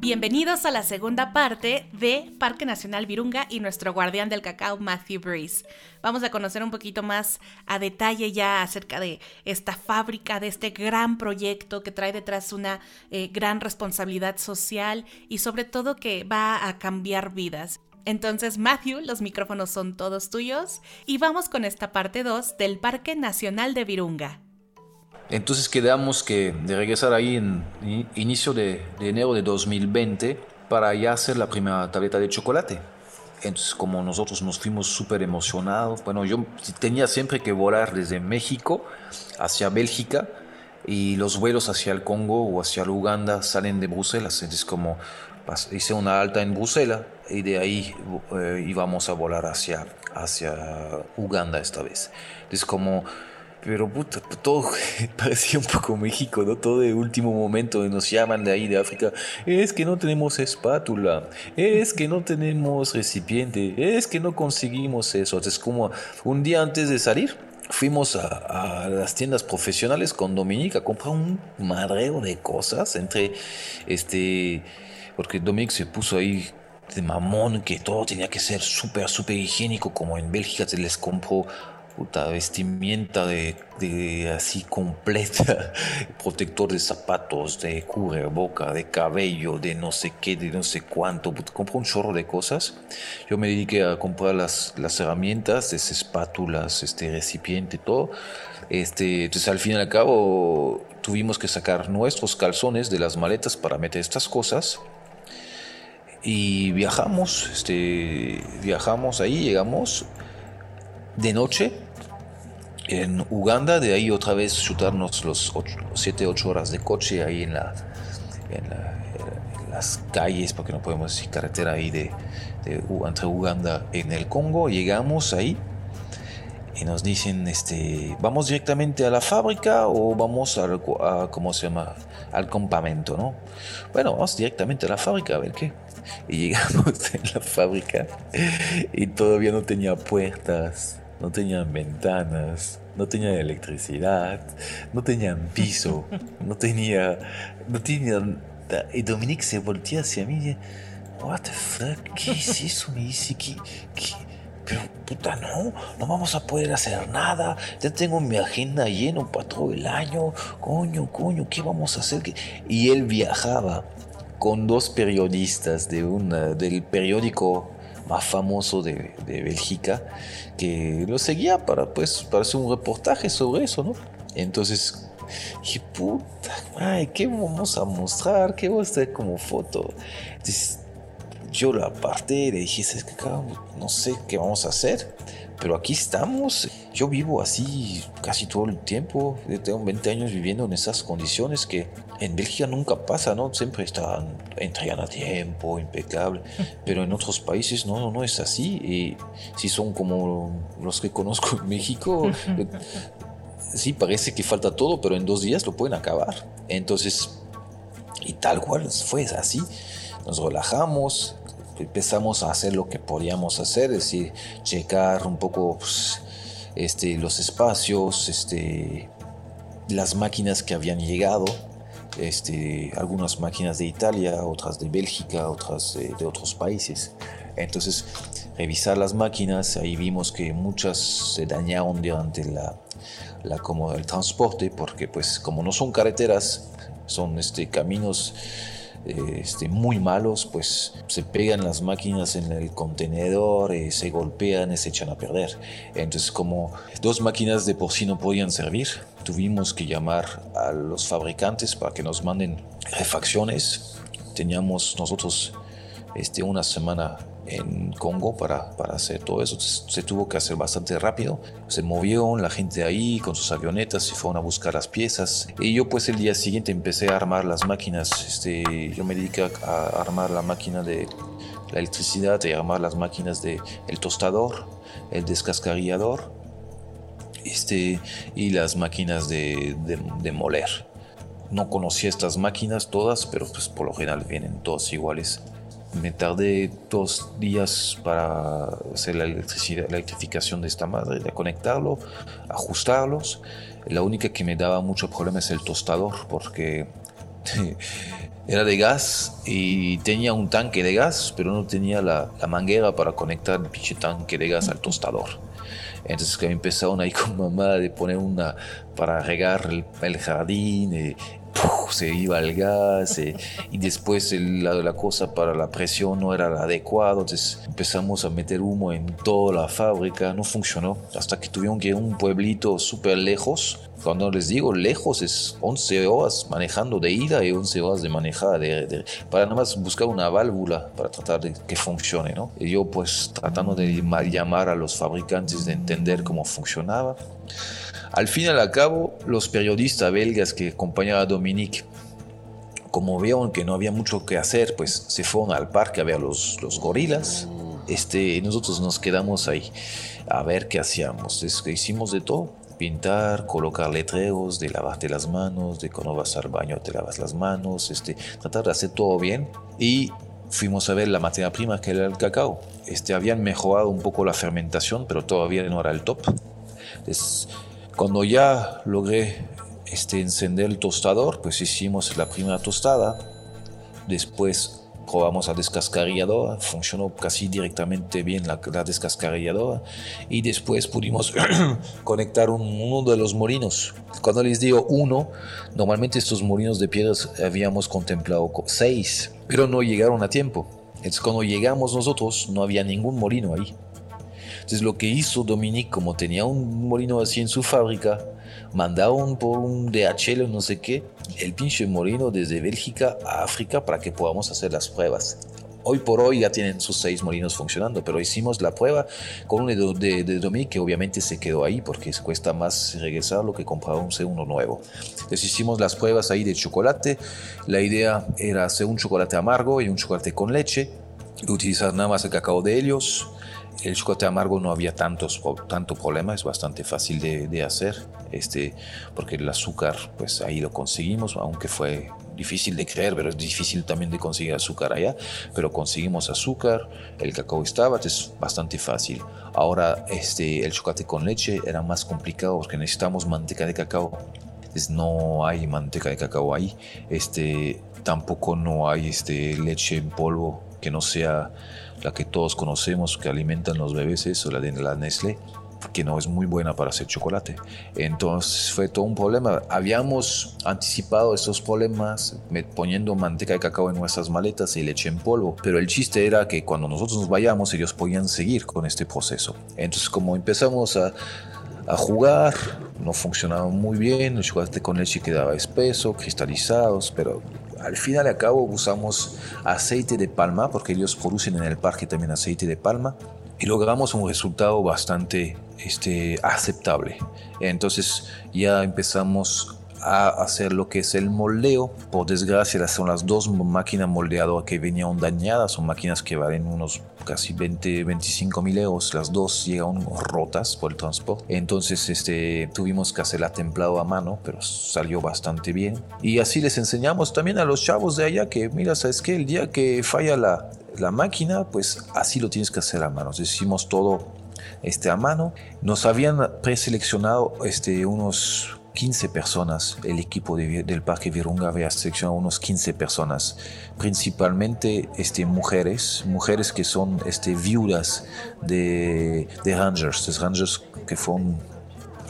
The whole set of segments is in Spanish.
Bienvenidos a la segunda parte de Parque Nacional Virunga y nuestro guardián del cacao, Matthew Breeze. Vamos a conocer un poquito más a detalle ya acerca de esta fábrica, de este gran proyecto que trae detrás una eh, gran responsabilidad social y sobre todo que va a cambiar vidas. Entonces, Matthew, los micrófonos son todos tuyos y vamos con esta parte 2 del Parque Nacional de Virunga. Entonces quedamos que de regresar ahí en inicio de, enero de 2020 para ya hacer la primera tableta de chocolate. Entonces como nosotros nos fuimos súper emocionados, bueno, yo tenía siempre que volar desde México hacia Bélgica y los vuelos hacia el Congo o hacia Uganda salen de Bruselas. Entonces como hice una alta en Bruselas y de ahí eh, íbamos a volar hacia, hacia Uganda esta vez. Entonces como pero puta, todo parecía un poco México, ¿no? Todo de último momento nos llaman de ahí de África. Es que no tenemos espátula, es que no tenemos recipiente, es que no conseguimos eso. Es como un día antes de salir, fuimos a, las tiendas profesionales con Dominique a comprar un madreo de cosas entre este. Porque Dominique se puso ahí de mamón que todo tenía que ser súper, súper higiénico, como en Bélgica se les compró puta vestimenta de, así completa, protector de zapatos, de boca, de cabello, de no sé qué, de no sé cuánto. Compré un chorro de cosas. Yo me dediqué a comprar las, las herramientas, esas espátulas, este recipiente, todo. Este, entonces al fin y al cabo tuvimos que sacar nuestros calzones de las maletas para meter estas cosas y viajamos, este, viajamos ahí, llegamos de noche en Uganda, de ahí otra vez chutarnos los 7, 8 horas de coche ahí en, la, las calles, porque no podemos decir carretera ahí de, entre Uganda en el Congo. Llegamos ahí y nos dicen, este, ¿vamos directamente a la fábrica o vamos al, a, ¿cómo se llama? Al campamento, ¿no? Bueno, vamos directamente a la fábrica a ver qué. Y llegamos en la fábrica y todavía no tenía puertas, no tenían ventanas, no tenían electricidad, no tenían piso, no tenía, no tenían... Y Dominique se voltea hacia mí y what the fuck, ¿qué es eso? Me dice, ¿qué, qué? Pero puta, no, no vamos a poder hacer nada. Ya tengo mi agenda llena para todo el año. Coño, coño, ¿qué vamos a hacer? Y él viajaba con dos periodistas de una, del periódico más famoso de, de Bélgica, que lo seguía para, pues, para hacer un reportaje sobre eso, ¿no? Entonces dije, puta, ay, ¿qué vamos a mostrar? ¿Qué vamos a hacer como foto? Entonces, yo la aparté le dije, no sé qué vamos a hacer, pero aquí estamos. Yo vivo así casi todo el tiempo. tengo 20 años viviendo en esas condiciones que en Bélgica nunca pasa, ¿no? Siempre están, entregan a tiempo, impecable. Pero en otros países no, no es así. Y si son como los que conozco en México, sí parece que falta todo, pero en dos días lo pueden acabar. Entonces, y tal cual fue así. Nos relajamos, empezamos a hacer lo que podíamos hacer, es decir, checar un poco pues, este, los espacios, este, las máquinas que habían llegado, este, algunas máquinas de Italia, otras de Bélgica, otras de, otros países. Entonces, revisar las máquinas, ahí vimos que muchas se dañaron durante la, el transporte, porque pues como no son carreteras, son caminos este, muy malos, pues se pegan las máquinas en el contenedor, y se golpean y se echan a perder. Entonces como dos máquinas de por sí no podían servir, tuvimos que llamar a los fabricantes para que nos manden refacciones. Teníamos nosotros este, una semana en Congo para, para hacer todo eso. Se tuvo que hacer bastante rápido. Se movieron la gente ahí con sus avionetas y fueron a buscar las piezas. Y yo pues el día siguiente empecé a armar las máquinas. Este, yo me dediqué a armar la máquina de la electricidad y armar las máquinas de el tostador, el descascarillador este, y las máquinas de, de, de moler. No conocía estas máquinas todas, pero pues por lo general vienen todas iguales. Me tardé dos días para hacer la, electricidad, la electrificación de esta madre, de conectarlo, ajustarlos. La única que me daba mucho problema es el tostador, porque era de gas y tenía un tanque de gas, pero no tenía la, manguera para conectar el pinche tanque de gas al tostador. Entonces que empezaron ahí con mamá de poner una para regar el, jardín, y, se iba el gas eh, y después la, la, cosa para la presión no era la adecuada, entonces empezamos a meter humo en toda la fábrica, no funcionó, hasta que tuvieron que ir a un pueblito súper lejos, cuando les digo lejos es 11 horas manejando de ida y 11 horas de manejada de, para nada más buscar una válvula para tratar de que funcione, ¿no? Y yo pues tratando de llamar a los fabricantes de entender cómo funcionaba. Al fin y al cabo, los periodistas belgas que acompañaban a Dominique, como vieron que no había mucho que hacer, pues se fueron al parque a ver los, los gorilas. Este, nosotros nos quedamos ahí a ver qué hacíamos. Es que hicimos de todo. Pintar, colocar letreros de lavarte las manos, de cuando vas al baño te lavas las manos, este, tratar de hacer todo bien. Y fuimos a ver la materia prima que era el cacao. Este, habían mejorado un poco la fermentación, pero todavía no era el top. Entonces, cuando ya logré este, encender el tostador, pues hicimos la primera tostada. Después probamos la descascarilladora, funcionó casi directamente bien la, la descascarilladora. Y después pudimos conectar uno de los molinos. Cuando les digo uno, normalmente estos molinos de piedras habíamos contemplado seis, pero no llegaron a tiempo. Entonces cuando llegamos nosotros no había ningún molino ahí. Entonces lo que hizo Dominique, como tenía un molino así en su fábrica, mandaron por un DHL no sé qué, el pinche molino desde Bélgica a África para que podamos hacer las pruebas. Hoy por hoy ya tienen sus seis molinos funcionando, pero hicimos la prueba con uno de, de, Dominique que obviamente se quedó ahí porque cuesta más regresarlo que comprar un segundo nuevo. Entonces hicimos las pruebas ahí de chocolate. La idea era hacer un chocolate amargo y un chocolate con leche, utilizar nada más el cacao de Helios, el chocolate amargo no había tantos, tanto problema, es bastante fácil de, hacer, este, porque el azúcar, pues ahí lo conseguimos, aunque fue difícil de creer, pero es difícil también de conseguir azúcar allá, pero conseguimos azúcar, el cacao estaba, es bastante fácil. Ahora este, el chocolate con leche era más complicado porque necesitamos manteca de cacao, es, no hay manteca de cacao ahí, este, tampoco no hay este, leche en polvo que no sea la que todos conocemos que alimentan los bebés, eso, la de la Nestlé, que no es muy buena para hacer chocolate. Entonces fue todo un problema. Habíamos anticipado esos problemas poniendo manteca de cacao en nuestras maletas y leche en polvo, pero el chiste era que cuando nosotros nos vayamos ellos podían seguir con este proceso. Entonces como empezamos a, a jugar, no funcionaba muy bien, el chocolate con leche quedaba espeso, cristalizados, pero al final y al cabo usamos aceite de palma, porque ellos producen en el parque también aceite de palma, y logramos un resultado bastante este, aceptable. Entonces ya empezamos a hacer lo que es el moldeo. Por desgracia, son las dos máquinas moldeadoras que venían dañadas, son máquinas que valen unos casi 20, 25 mil euros. Las dos llegaron rotas por el transporte. Entonces este, tuvimos que hacerla templado a mano, pero salió bastante bien. Y así les enseñamos también a los chavos de allá que, mira, ¿sabes qué? El día que falla la, la máquina, pues así lo tienes que hacer a mano. Hicimos todo este, a mano. Nos habían preseleccionado este, unos 15 personas. El equipo del Parque Virunga había seleccionado unos 15 personas, principalmente este, mujeres, mujeres que son este, viudas de, de rangers, de rangers que fueron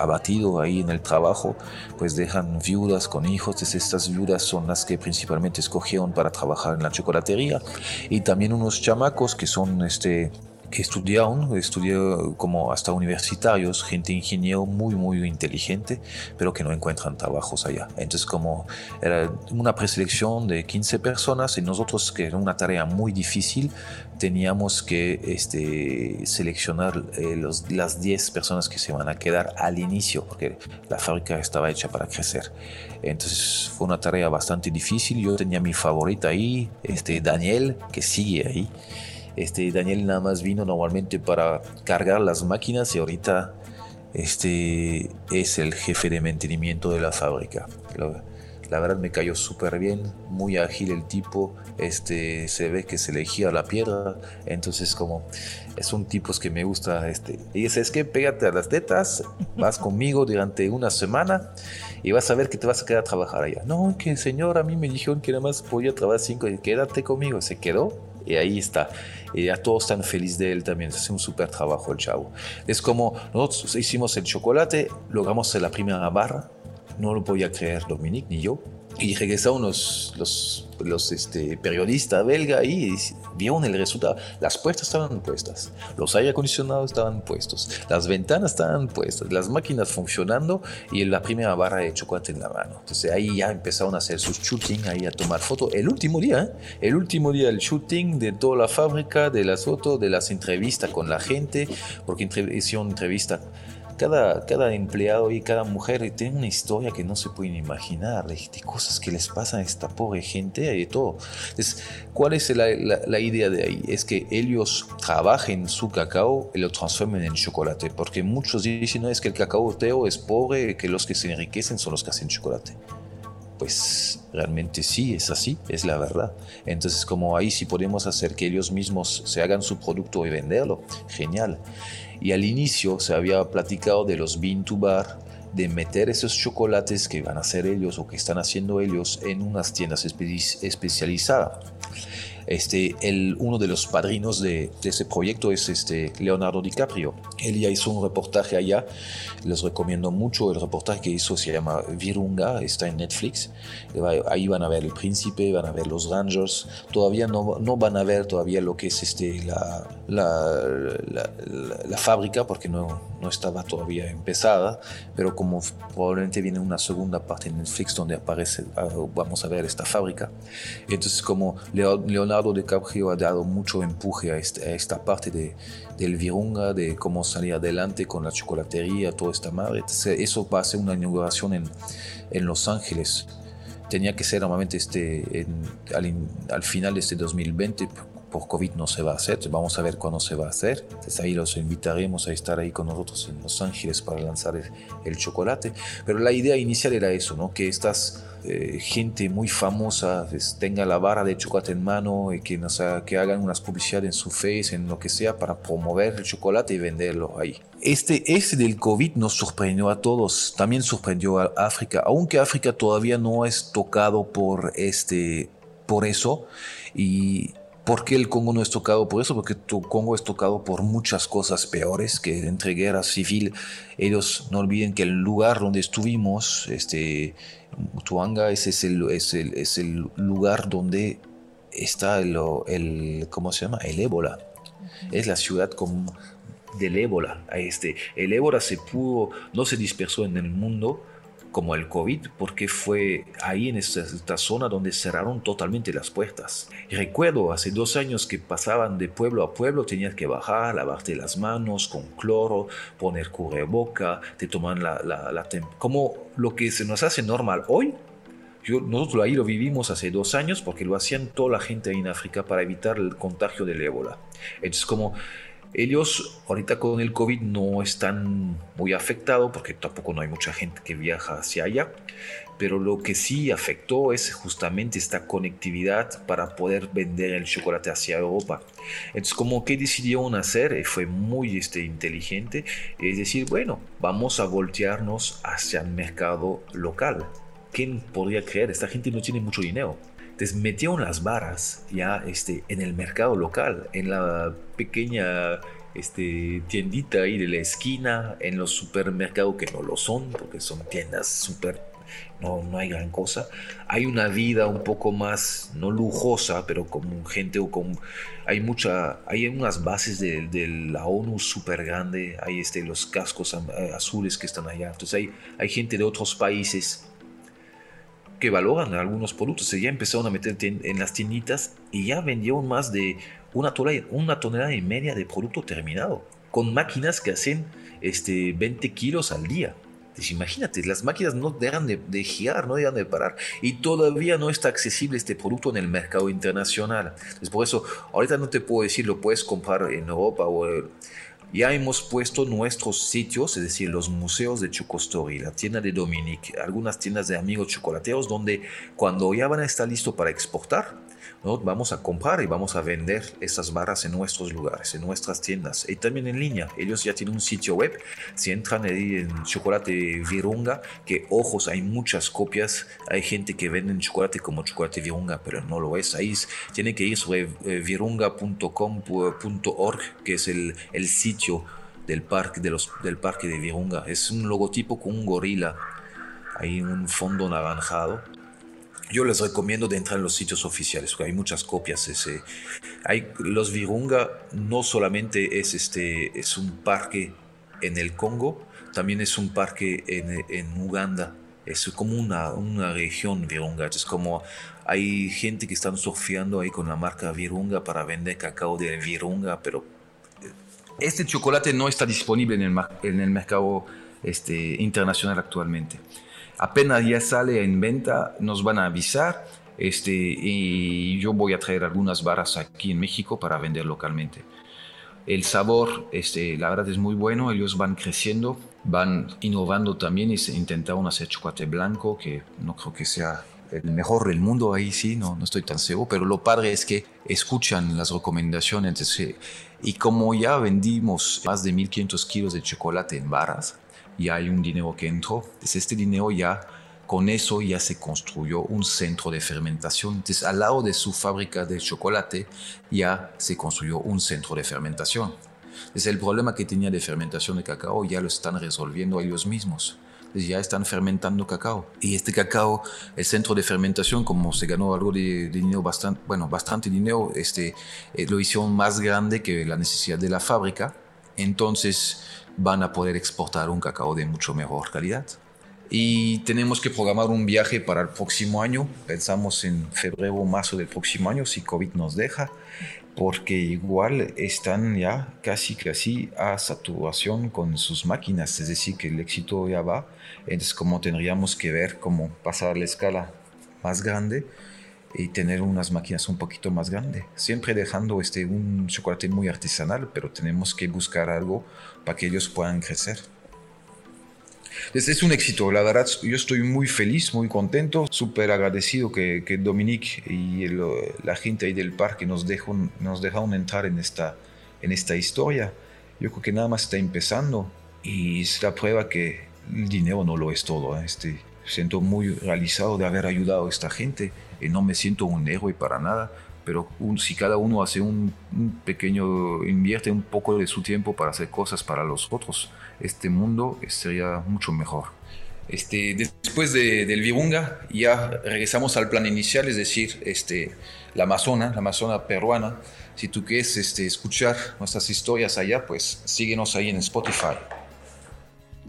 abatidos ahí en el trabajo, pues dejan viudas con hijos. estas viudas son las que principalmente escogieron para trabajar en la chocolatería. Y también unos chamacos que son este, que estudiaron, estudió como hasta universitarios, gente ingeniero muy, muy inteligente, pero que no encuentran trabajos allá. Entonces, como era una preselección de 15 personas y nosotros, que era una tarea muy difícil, teníamos que este, seleccionar eh, los, las 10 personas que se van a quedar al inicio, porque la fábrica estaba hecha para crecer. Entonces, fue una tarea bastante difícil. Yo tenía mi favorita ahí, este, Daniel, que sigue ahí. Este, Daniel nada más vino normalmente para cargar las máquinas y ahorita este, es el jefe de mantenimiento de la fábrica. la verdad me cayó súper bien, muy ágil el tipo, este, se ve que se elegía la piedra, entonces como son tipos que me gusta, este, y dice, es que pégate a las tetas, vas conmigo durante una semana y vas a ver que te vas a quedar a trabajar allá. No, que señor, a mí me dijeron que nada más podía trabajar cinco, y quédate conmigo, se quedó y ahí está. Y ya todos están felices de él también. Hace un súper trabajo el chavo. Es como nosotros hicimos el chocolate, logramos la primera barra. No lo podía creer Dominique ni yo. Y regresaron los, los, los este, periodistas belga y vieron el resultado. Las puertas estaban puestas, los aire acondicionados estaban puestos, las ventanas estaban puestas, las máquinas funcionando y la primera barra de chocolate en la mano. Entonces ahí ya empezaron a hacer sus shooting, ahí a tomar fotos. El último día, ¿eh? el último día del shooting de toda la fábrica, de las fotos, de las entrevistas con la gente, porque hicieron entrevista cada, empleado y cada mujer tiene una historia que no se pueden imaginar, de, cosas que les pasan a esta pobre gente y todo. Entonces, ¿cuál es la, idea de ahí? Es que ellos trabajen su cacao y lo transformen en chocolate, porque muchos dicen, no, es que el cacao teo es pobre, que los que se enriquecen son los que hacen chocolate pues realmente sí, es así, es la verdad. Entonces, como ahí sí podemos hacer que ellos mismos se hagan su producto y venderlo, genial. Y al inicio se había platicado de los bean to bar, de meter esos chocolates que van a hacer ellos o que están haciendo ellos en unas tiendas especializadas. Este, el, uno de los padrinos de, ese proyecto es este Leonardo DiCaprio. Él ya hizo un reportaje allá, les recomiendo mucho. El reportaje que hizo se llama Virunga, está en Netflix. Ahí van a ver el príncipe, van a ver los Rangers. Todavía no, no van a ver todavía lo que es este, la, la, la, fábrica, porque no, no estaba todavía empezada. Pero como probablemente viene una segunda parte en Netflix donde aparece, ah, vamos a ver esta fábrica. Entonces, como Leonardo Leonardo DiCaprio ha dado mucho empuje a, este, esta parte de, del Virunga, de cómo salir adelante con la chocolatería, toda esta madre. Eso va a ser una inauguración en, en Los Ángeles. Tenía que ser normalmente este, al, al, final de este 2020, por COVID no se va a hacer, vamos a ver cuándo se va a hacer. Entonces ahí los invitaremos a estar ahí con nosotros en Los Ángeles para lanzar el, chocolate. Pero la idea inicial era eso, ¿no? que estas eh, gente muy famosa pues, tenga la barra de chocolate en mano y que, nos que hagan unas publicidades en su face, en lo que sea, para promover el chocolate y venderlo ahí. Este, este del COVID nos sorprendió a todos, también sorprendió a África, aunque África todavía no es tocado por, este, por eso. Y ¿Por qué el Congo no es tocado por eso? Porque tu Congo es tocado por muchas cosas peores que entre guerra civil. Ellos no olviden que el lugar donde estuvimos, este, Tuanga, ese es el, es el, es el lugar donde está el, el, ¿cómo se llama? El ébola. Es la ciudad con, del ébola. Este, el ébola se pudo, no se dispersó en el mundo, como el COVID, porque fue ahí en esta, zona donde cerraron totalmente las puertas. Recuerdo hace dos años que pasaban de pueblo a pueblo, tenías que bajar, lavarte las manos con cloro, poner cubreboca, te toman la, la, la como lo que se nos hace normal hoy. Yo, nosotros ahí lo vivimos hace dos años porque lo hacían toda la gente en África para evitar el contagio del ébola. Entonces como ellos ahorita con el COVID no están muy afectados porque tampoco no hay mucha gente que viaja hacia allá, pero lo que sí afectó es justamente esta conectividad para poder vender el chocolate hacia Europa. Entonces, como que decidieron hacer, y fue muy este, inteligente, es decir, bueno, vamos a voltearnos hacia el mercado local. ¿Quién podría creer? Esta gente no tiene mucho dinero. Entonces metieron las varas ya este, en el mercado local, en la pequeña este, tiendita ahí de la esquina, en los supermercados que no lo son, porque son tiendas súper, no, no hay gran cosa. Hay una vida un poco más, no lujosa, pero como gente o con... Hay mucha, hay unas bases de, de la ONU súper grande, hay este, los cascos azules que están allá. Entonces hay, hay gente de otros países que valoran algunos productos. Ya empezaron a meter en las tienditas y ya vendieron más de una tonelada, una tonelada y media de producto terminado, con máquinas que hacen este, 20 kilos al día. Imagínate, las máquinas no dejan de, girar, no dejan de parar y todavía no está accesible este producto en el mercado internacional. Entonces, por eso, ahorita no te puedo decir, lo puedes comprar en Europa o ya hemos puesto nuestros sitios, es decir, los museos de Chocostory, la tienda de Dominique, algunas tiendas de amigos chocolateros, donde cuando ya van a estar listos para exportar, vamos a comprar y vamos a vender esas barras en nuestros lugares, en nuestras tiendas y también en línea. Ellos ya tienen un sitio web. Si entran ahí en chocolate Virunga, que ojos, hay muchas copias. Hay gente que vende chocolate como chocolate Virunga, pero no lo es. Ahí tiene que ir sobre eh, virunga.com.org, que es el, el sitio del parque de, los, del parque de Virunga. Es un logotipo con un gorila, ahí un fondo naranjado yo les recomiendo de entrar en los sitios oficiales, porque hay muchas copias. Ese, hay, los Virunga no solamente es, este, es un parque en el Congo, también es un parque en, en Uganda. Es como una, una región Virunga. Es como hay gente que están surfeando ahí con la marca Virunga para vender cacao de Virunga, pero eh, este chocolate no está disponible en el, en el mercado este, internacional actualmente apenas ya sale en venta, nos van a avisar. Este, y yo voy a traer algunas barras aquí en México para vender localmente. El sabor, este, la verdad es muy bueno, ellos van creciendo, van innovando también y intentaron hacer chocolate blanco, que no creo que sea el mejor del mundo, ahí sí, no, no estoy tan seguro, pero lo padre es que escuchan las recomendaciones. Y como ya vendimos más de 1500 kilos de chocolate en barras, ya hay un dinero que entró. Entonces este dinero ya, con eso ya se construyó un centro de fermentación. Entonces al lado de su fábrica de chocolate ya se construyó un centro de fermentación. Entonces el problema que tenía de fermentación de cacao ya lo están resolviendo ellos mismos. Ya están fermentando cacao. Y este cacao, el centro de fermentación, como se ganó algo de, dinero, bastante, bueno, bastante dinero, este, eh, lo hicieron más grande que la necesidad de la fábrica. Entonces, van a poder exportar un cacao de mucho mejor calidad. Y tenemos que programar un viaje para el próximo año. Pensamos en febrero o marzo del próximo año, si COVID nos deja, porque igual están ya casi casi a saturación con sus máquinas, es decir, que el éxito ya va. Entonces, como tendríamos que ver cómo pasar la escala más grande y tener unas máquinas un poquito más grandes. Siempre dejando este, un chocolate muy artesanal, pero tenemos que buscar algo para que ellos puedan crecer. Este es un éxito, la verdad, yo estoy muy feliz, muy contento, súper agradecido que, que Dominique y la gente ahí del parque nos, dejó, nos dejaron entrar en esta, en esta historia. Yo creo que nada más está empezando y es la prueba que el dinero no lo es todo. ¿eh? Este, siento muy realizado de haber ayudado a esta gente y no me siento un héroe para nada, pero si cada uno hace un, pequeño, invierte un poco de su tiempo para hacer cosas para los otros, este mundo sería mucho mejor. Este, después de, del Virunga ya regresamos al plan inicial, es decir, este, la Amazona, la Amazona peruana. Si tú quieres este, escuchar nuestras historias allá, pues síguenos ahí en Spotify.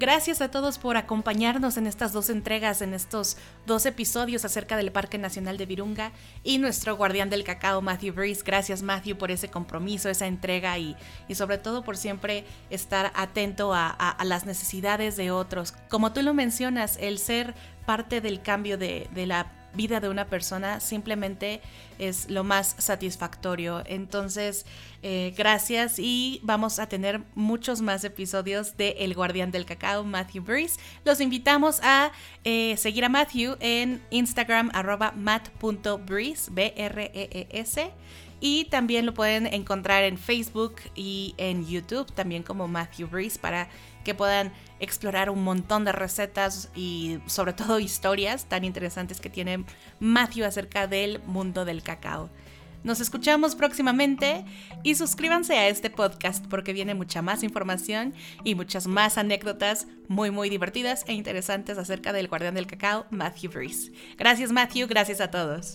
Gracias a todos por acompañarnos en estas dos entregas, en estos dos episodios acerca del Parque Nacional de Virunga y nuestro guardián del cacao, Matthew Breeze. Gracias, Matthew, por ese compromiso, esa entrega y, y sobre todo por siempre estar atento a, las necesidades de otros. Como tú lo mencionas, el ser parte del cambio de, de la vida de una persona simplemente es lo más satisfactorio. Entonces, eh, gracias y vamos a tener muchos más episodios de El Guardián del Cacao, Matthew Breeze. Los invitamos a eh, seguir a Matthew en Instagram arroba mat.breeze, B-R-E-E-S. Y también lo pueden encontrar en Facebook y en YouTube, también como Matthew Breeze, para que puedan explorar un montón de recetas y sobre todo historias tan interesantes que tiene Matthew acerca del mundo del cacao. Nos escuchamos próximamente y suscríbanse a este podcast porque viene mucha más información y muchas más anécdotas muy muy divertidas e interesantes acerca del guardián del cacao, Matthew Breeze. Gracias Matthew, gracias a todos.